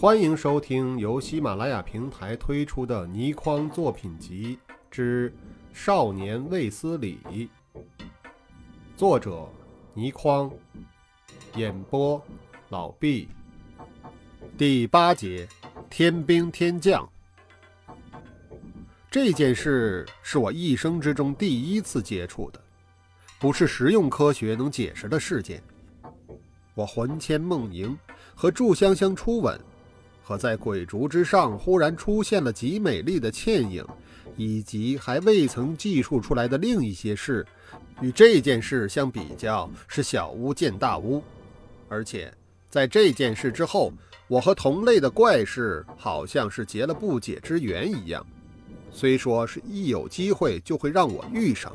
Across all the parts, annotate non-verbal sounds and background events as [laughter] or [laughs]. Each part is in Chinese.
欢迎收听由喜马拉雅平台推出的倪匡作品集之《少年卫斯理》，作者倪匡，演播老毕。第八节，天兵天将。这件事是我一生之中第一次接触的，不是实用科学能解释的事件。我魂牵梦萦，和祝香香初吻。可在鬼烛之上忽然出现了极美丽的倩影，以及还未曾记述出来的另一些事，与这件事相比较是小巫见大巫。而且在这件事之后，我和同类的怪事好像是结了不解之缘一样。虽说是一有机会就会让我遇上，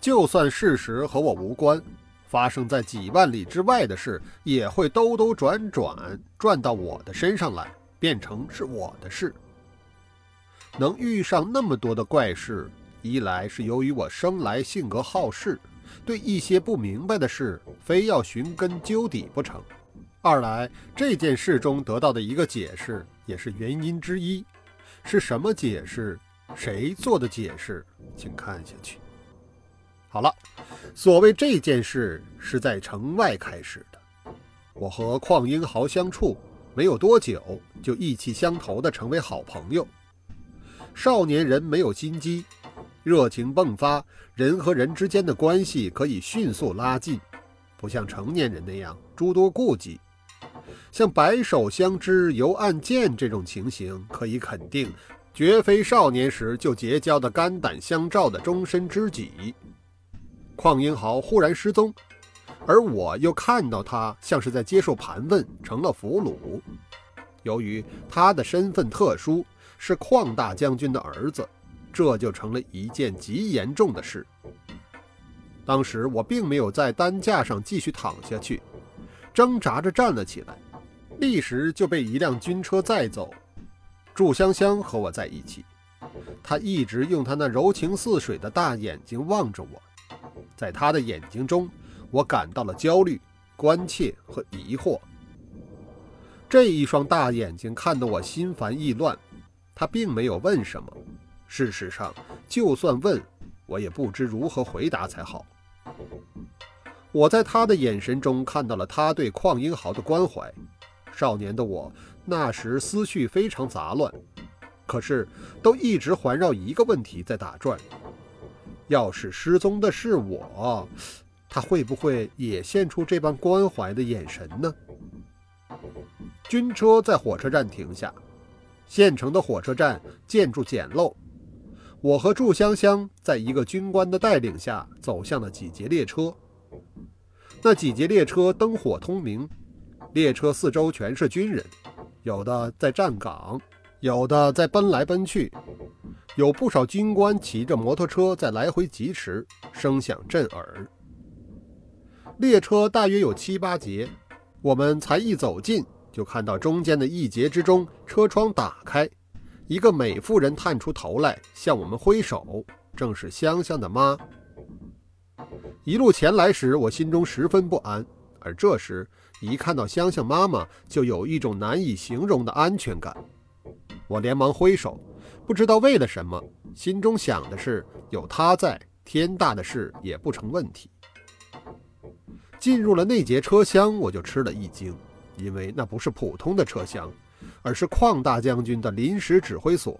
就算事实和我无关，发生在几万里之外的事也会兜兜转转转到我的身上来。变成是我的事，能遇上那么多的怪事，一来是由于我生来性格好事，对一些不明白的事非要寻根究底不成；二来这件事中得到的一个解释也是原因之一。是什么解释？谁做的解释？请看下去。好了，所谓这件事是在城外开始的，我和邝英豪相处。没有多久，就意气相投地成为好朋友。少年人没有心机，热情迸发，人和人之间的关系可以迅速拉近，不像成年人那样诸多顾忌。像白首相知犹暗箭这种情形，可以肯定，绝非少年时就结交的肝胆相照的终身知己。邝英豪忽然失踪。而我又看到他像是在接受盘问，成了俘虏。由于他的身份特殊，是旷大将军的儿子，这就成了一件极严重的事。当时我并没有在担架上继续躺下去，挣扎着站了起来，立时就被一辆军车载走。祝香香和我在一起，她一直用她那柔情似水的大眼睛望着我，在她的眼睛中。我感到了焦虑、关切和疑惑。这一双大眼睛看得我心烦意乱。他并没有问什么，事实上，就算问，我也不知如何回答才好。我在他的眼神中看到了他对邝英豪的关怀。少年的我那时思绪非常杂乱，可是都一直环绕一个问题在打转：要是失踪的是我。他会不会也现出这般关怀的眼神呢？军车在火车站停下，县城的火车站建筑简陋。我和祝香香在一个军官的带领下走向了几节列车。那几节列车灯火通明，列车四周全是军人，有的在站岗，有的在奔来奔去，有不少军官骑着摩托车在来回疾驰，声响震耳。列车大约有七八节，我们才一走近，就看到中间的一节之中，车窗打开，一个美妇人探出头来向我们挥手，正是香香的妈。一路前来时，我心中十分不安，而这时一看到香香妈妈，就有一种难以形容的安全感。我连忙挥手，不知道为了什么，心中想的是有她在，天大的事也不成问题。进入了那节车厢，我就吃了一惊，因为那不是普通的车厢，而是邝大将军的临时指挥所。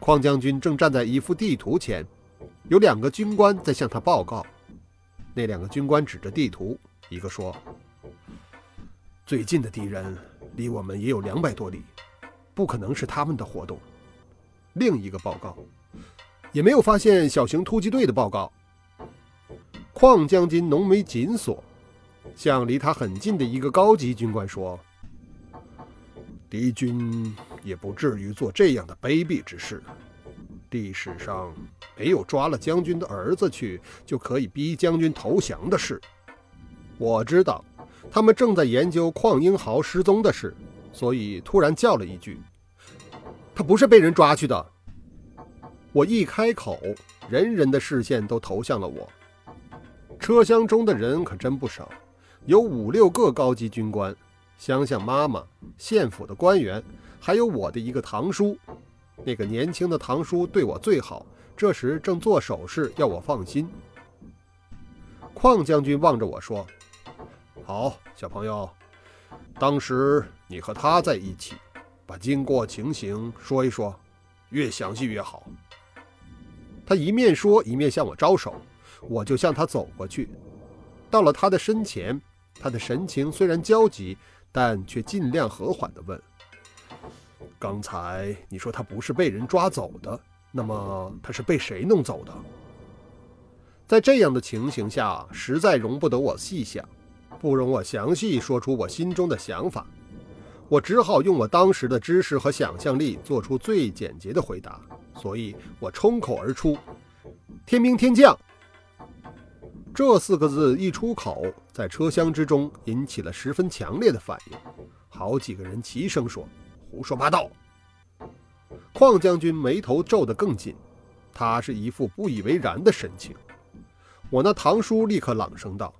邝将军正站在一幅地图前，有两个军官在向他报告。那两个军官指着地图，一个说：“最近的敌人离我们也有两百多里，不可能是他们的活动。”另一个报告：“也没有发现小型突击队的报告。”邝将军浓眉紧锁，向离他很近的一个高级军官说：“敌军也不至于做这样的卑鄙之事。历史上没有抓了将军的儿子去就可以逼将军投降的事。我知道他们正在研究邝英豪失踪的事，所以突然叫了一句：‘他不是被人抓去的。’我一开口，人人的视线都投向了我。”车厢中的人可真不少，有五六个高级军官，乡下妈妈、县府的官员，还有我的一个堂叔。那个年轻的堂叔对我最好，这时正做手势要我放心。邝将军望着我说：“好，小朋友，当时你和他在一起，把经过情形说一说，越详细越好。”他一面说，一面向我招手，我就向他走过去。到了他的身前，他的神情虽然焦急，但却尽量和缓地问。刚才你说他不是被人抓走的，那么他是被谁弄走的？在这样的情形下，实在容不得我细想，不容我详细说出我心中的想法，我只好用我当时的知识和想象力做出最简洁的回答。所以我冲口而出：“天兵天将。”这四个字一出口，在车厢之中引起了十分强烈的反应，好几个人齐声说。胡说八道！邝将军眉头皱得更紧，他是一副不以为然的神情。我那堂叔立刻朗声道：“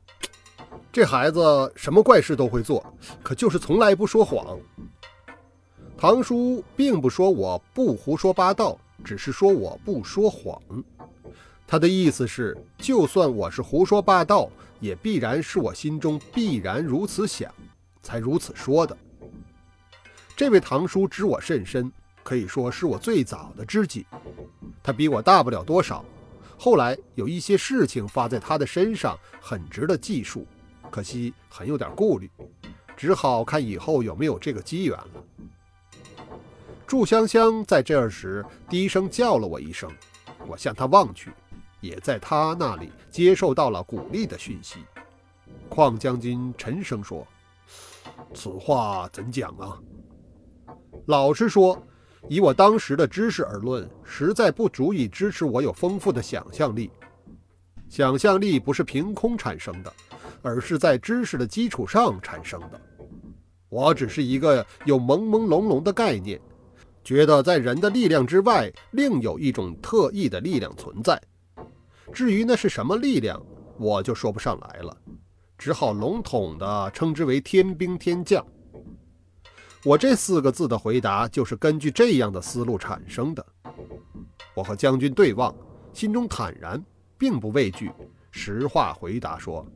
这孩子什么怪事都会做，可就是从来不说谎。”堂叔并不说我不胡说八道，只是说我不说谎。他的意思是，就算我是胡说八道，也必然是我心中必然如此想，才如此说的。这位堂叔知我甚深，可以说是我最早的知己。他比我大不了多少，后来有一些事情发在他的身上，很值得记述。可惜很有点顾虑，只好看以后有没有这个机缘了。祝香香在这儿时低声叫了我一声，我向他望去，也在他那里接受到了鼓励的讯息。邝将军沉声说：“此话怎讲啊？”老实说，以我当时的知识而论，实在不足以支持我有丰富的想象力。想象力不是凭空产生的，而是在知识的基础上产生的。我只是一个有朦朦胧胧的概念，觉得在人的力量之外，另有一种特异的力量存在。至于那是什么力量，我就说不上来了，只好笼统地称之为天兵天将。我这四个字的回答就是根据这样的思路产生的。我和将军对望，心中坦然，并不畏惧，实话回答说：“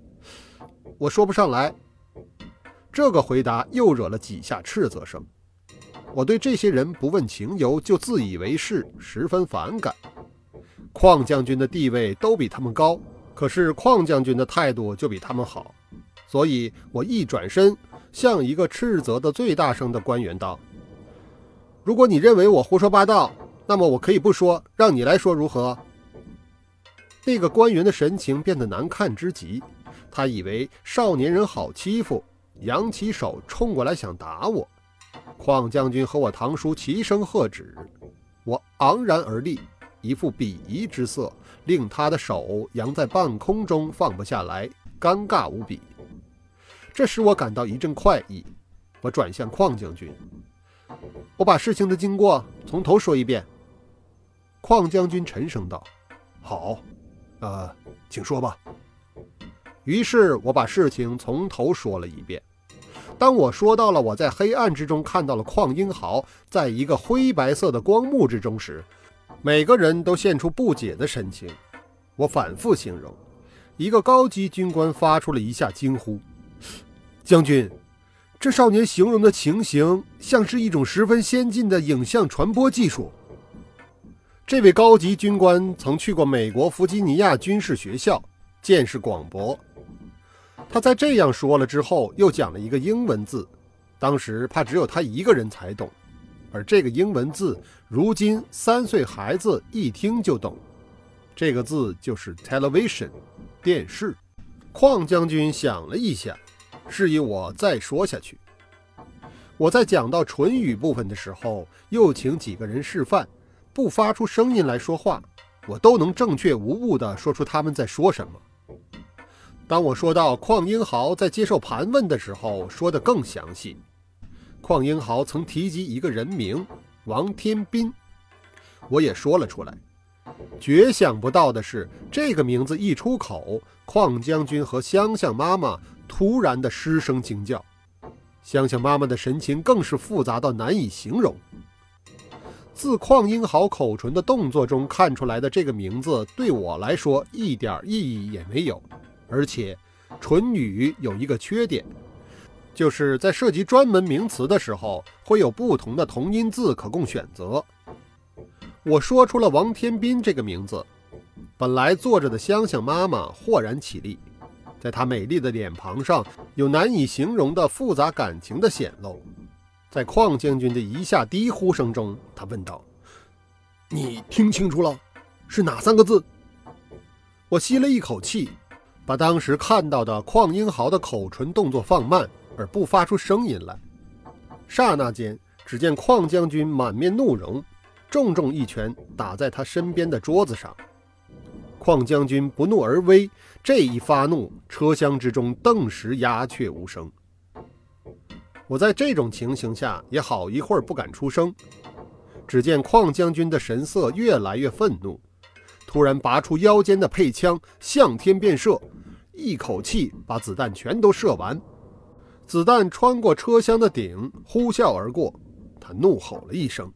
我说不上来。”这个回答又惹了几下斥责声。我对这些人不问情由就自以为是，十分反感。邝将军的地位都比他们高，可是邝将军的态度就比他们好，所以我一转身。向一个斥责的最大声的官员道：“如果你认为我胡说八道，那么我可以不说，让你来说如何？”那个官员的神情变得难看之极，他以为少年人好欺负，扬起手冲过来想打我。邝将军和我堂叔齐声喝止，我昂然而立，一副鄙夷之色，令他的手扬在半空中放不下来，尴尬无比。这使我感到一阵快意，我转向邝将军，我把事情的经过从头说一遍。邝将军沉声道：“好，呃，请说吧。”于是我把事情从头说了一遍。当我说到了我在黑暗之中看到了邝英豪在一个灰白色的光幕之中时，每个人都现出不解的神情。我反复形容，一个高级军官发出了一下惊呼。将军，这少年形容的情形像是一种十分先进的影像传播技术。这位高级军官曾去过美国弗吉尼亚军事学校，见识广博。他在这样说了之后，又讲了一个英文字，当时怕只有他一个人才懂，而这个英文字，如今三岁孩子一听就懂。这个字就是 television，电视。邝将军想了一下。示意我再说下去。我在讲到唇语部分的时候，又请几个人示范，不发出声音来说话，我都能正确无误地说出他们在说什么。当我说到邝英豪在接受盘问的时候，说得更详细。邝英豪曾提及一个人名王天斌，我也说了出来。绝想不到的是，这个名字一出口，邝将军和香香妈妈。突然的失声惊叫，香香妈妈的神情更是复杂到难以形容。自邝英豪口唇的动作中看出来的这个名字，对我来说一点意义也没有。而且，唇语有一个缺点，就是在涉及专门名词的时候，会有不同的同音字可供选择。我说出了王天斌这个名字，本来坐着的香香妈妈豁然起立。在她美丽的脸庞上有难以形容的复杂感情的显露，在邝将军的一下低呼声中，他问道：“你听清楚了，是哪三个字？”我吸了一口气，把当时看到的邝英豪的口唇动作放慢，而不发出声音来。刹那间，只见邝将军满面怒容，重重一拳打在他身边的桌子上。邝将军不怒而威。这一发怒，车厢之中顿时鸦雀无声。我在这种情形下也好一会儿不敢出声。只见邝将军的神色越来越愤怒，突然拔出腰间的配枪，向天便射，一口气把子弹全都射完。子弹穿过车厢的顶，呼啸而过。他怒吼了一声：“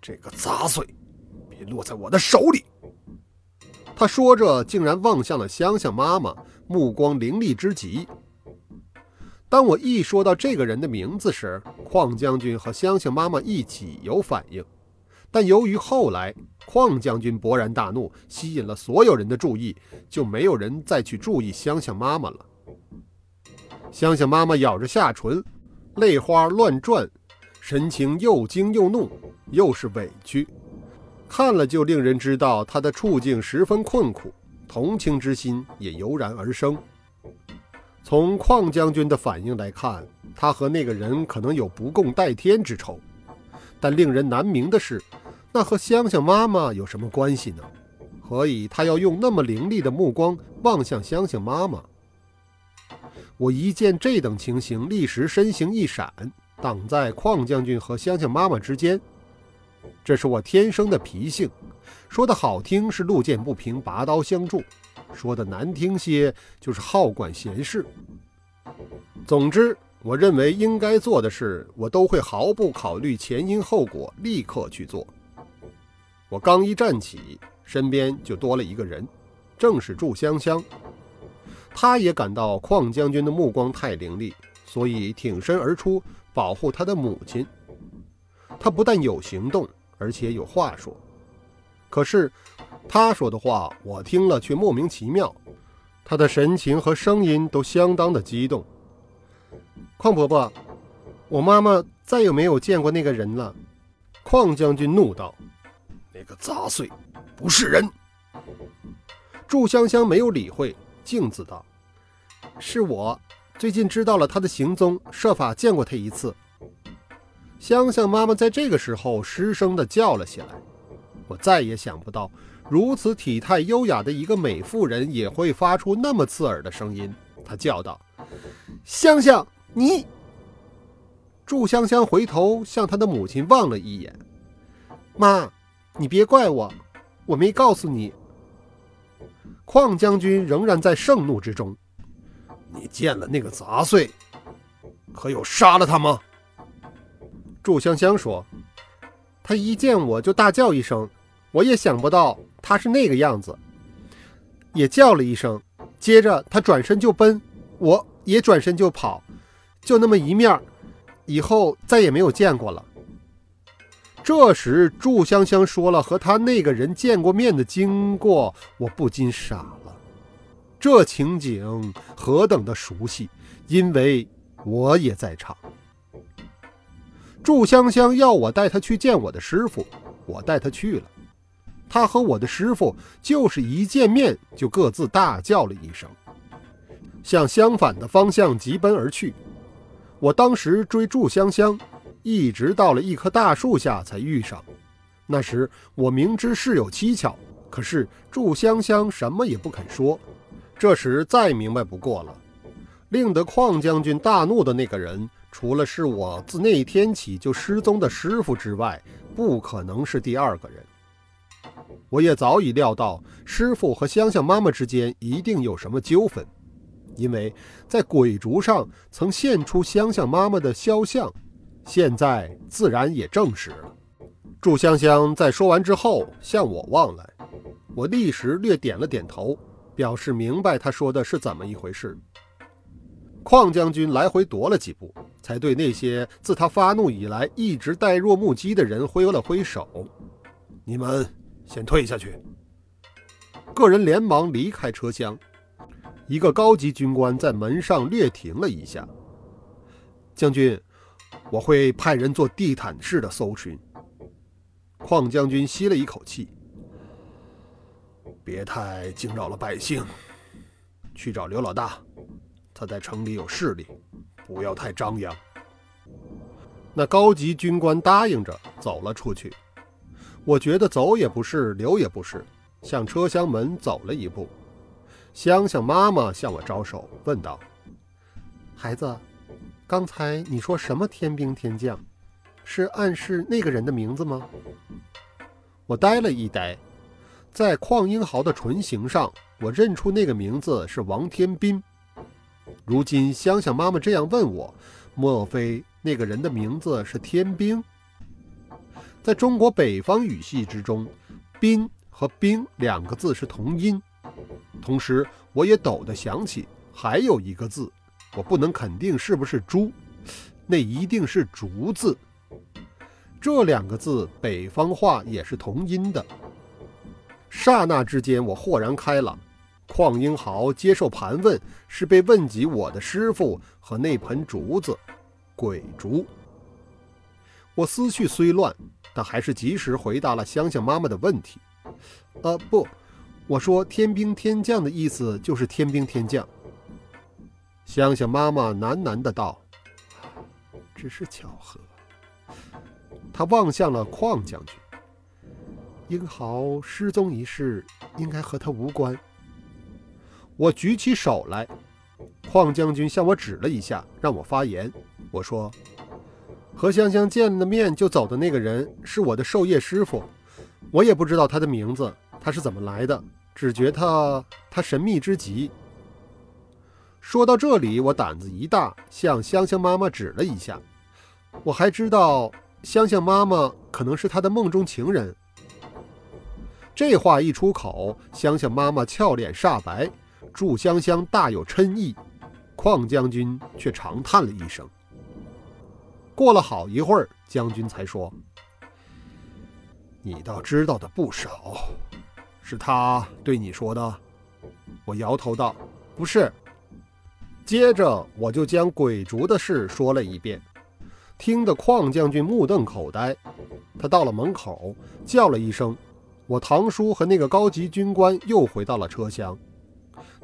这个杂碎，别落在我的手里！”他说着，竟然望向了香香妈妈，目光凌厉之极。当我一说到这个人的名字时，邝将军和香香妈妈一起有反应，但由于后来邝将军勃然大怒，吸引了所有人的注意，就没有人再去注意香香妈妈了。香香妈妈咬着下唇，泪花乱转，神情又惊又怒，又是委屈。看了就令人知道她的处境十分困苦，同情之心也油然而生。从邝将军的反应来看，他和那个人可能有不共戴天之仇。但令人难明的是，那和香香妈妈有什么关系呢？何以他要用那么凌厉的目光望向香香妈妈？我一见这等情形，立时身形一闪，挡在邝将军和香香妈妈之间。这是我天生的脾性，说的好听是路见不平拔刀相助，说的难听些就是好管闲事。总之，我认为应该做的事，我都会毫不考虑前因后果，立刻去做。我刚一站起，身边就多了一个人，正是祝香香。他也感到邝将军的目光太凌厉，所以挺身而出，保护他的母亲。他不但有行动，而且有话说。可是他说的话，我听了却莫名其妙。他的神情和声音都相当的激动。邝婆婆，我妈妈再也没有见过那个人了。邝将军怒道：“那个杂碎，不是人。”祝香香没有理会，镜子道：“是我，最近知道了他的行踪，设法见过他一次。”香香妈妈在这个时候失声地叫了起来。我再也想不到，如此体态优雅的一个美妇人也会发出那么刺耳的声音。她叫道：“香香，你！”祝香香回头向她的母亲望了一眼：“妈，你别怪我，我没告诉你。”邝将军仍然在盛怒之中：“你见了那个杂碎，可有杀了他吗？”祝香香说：“他一见我就大叫一声，我也想不到他是那个样子，也叫了一声。接着他转身就奔，我也转身就跑，就那么一面，以后再也没有见过了。”这时，祝香香说了和他那个人见过面的经过，我不禁傻了。这情景何等的熟悉，因为我也在场。祝香香要我带她去见我的师傅，我带她去了。她和我的师傅就是一见面就各自大叫了一声，向相反的方向疾奔而去。我当时追祝香香，一直到了一棵大树下才遇上。那时我明知事有蹊跷，可是祝香香什么也不肯说。这时再明白不过了，令得邝将军大怒的那个人。除了是我自那天起就失踪的师傅之外，不可能是第二个人。我也早已料到师傅和香香妈妈之间一定有什么纠纷，因为在鬼烛上曾现出香香妈妈的肖像，现在自然也证实了。祝香香在说完之后向我望来，我立时略点了点头，表示明白他说的是怎么一回事。邝将军来回踱了几步，才对那些自他发怒以来一直呆若木鸡的人挥了挥手：“你们先退下去。”个人连忙离开车厢。一个高级军官在门上略停了一下：“将军，我会派人做地毯式的搜寻。”邝将军吸了一口气：“别太惊扰了百姓，去找刘老大。”他在城里有势力，不要太张扬。那高级军官答应着走了出去。我觉得走也不是，留也不是，向车厢门走了一步。香香妈妈向我招手，问道：“孩子，刚才你说什么天兵天将？是暗示那个人的名字吗？”我呆了一呆，在邝英豪的唇形上，我认出那个名字是王天斌。如今香香妈妈这样问我，莫非那个人的名字是天兵？在中国北方语系之中，“兵”和“兵”两个字是同音。同时，我也陡地想起还有一个字，我不能肯定是不是“猪”，那一定是“竹”字。这两个字北方话也是同音的。刹那之间，我豁然开朗。邝英豪接受盘问，是被问及我的师傅和那盆竹子，鬼竹。我思绪虽乱，但还是及时回答了香香妈妈的问题。呃，不，我说天兵天将的意思就是天兵天将。香香妈妈喃喃的道：“只是巧合。”她望向了邝将军。英豪失踪一事，应该和他无关。我举起手来，邝将军向我指了一下，让我发言。我说：“和香香见了面就走的那个人是我的授业师傅，我也不知道他的名字，他是怎么来的，只觉他他神秘之极。”说到这里，我胆子一大，向香香妈妈指了一下。我还知道香香妈妈可能是他的梦中情人。这话一出口，香香妈妈俏脸煞白。祝香香大有嗔意，邝将军却长叹了一声。过了好一会儿，将军才说：“你倒知道的不少，是他对你说的。”我摇头道：“不是。”接着我就将鬼竹的事说了一遍，听得邝将军目瞪口呆。他到了门口，叫了一声，我堂叔和那个高级军官又回到了车厢。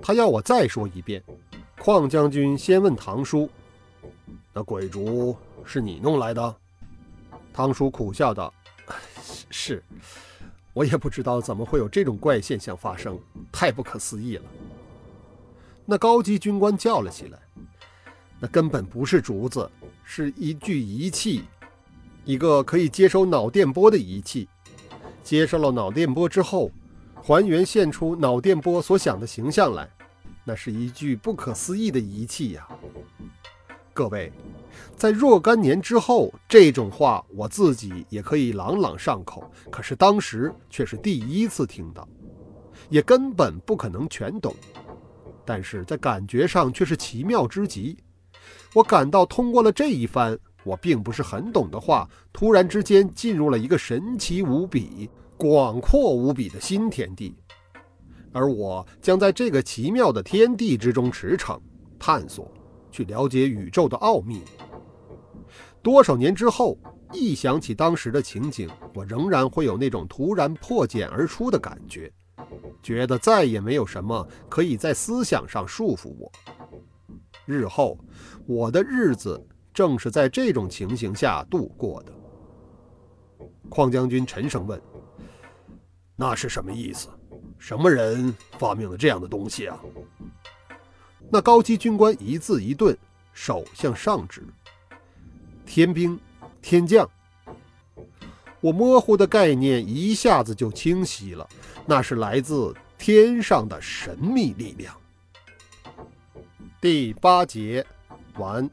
他要我再说一遍。邝将军先问唐叔：“那鬼竹是你弄来的？”唐叔苦笑道：“ [laughs] 是，我也不知道怎么会有这种怪现象发生，太不可思议了。”那高级军官叫了起来：“那根本不是竹子，是一具仪器，一个可以接收脑电波的仪器。接收了脑电波之后。”还原现出脑电波所想的形象来，那是一具不可思议的仪器呀！各位，在若干年之后，这种话我自己也可以朗朗上口，可是当时却是第一次听到，也根本不可能全懂。但是在感觉上却是奇妙之极。我感到通过了这一番我并不是很懂的话，突然之间进入了一个神奇无比。广阔无比的新天地，而我将在这个奇妙的天地之中驰骋、探索，去了解宇宙的奥秘。多少年之后，一想起当时的情景，我仍然会有那种突然破茧而出的感觉，觉得再也没有什么可以在思想上束缚我。日后，我的日子正是在这种情形下度过的。邝将军沉声问。那是什么意思？什么人发明了这样的东西啊？那高级军官一字一顿，手向上指：“天兵天将。”我模糊的概念一下子就清晰了，那是来自天上的神秘力量。第八节完。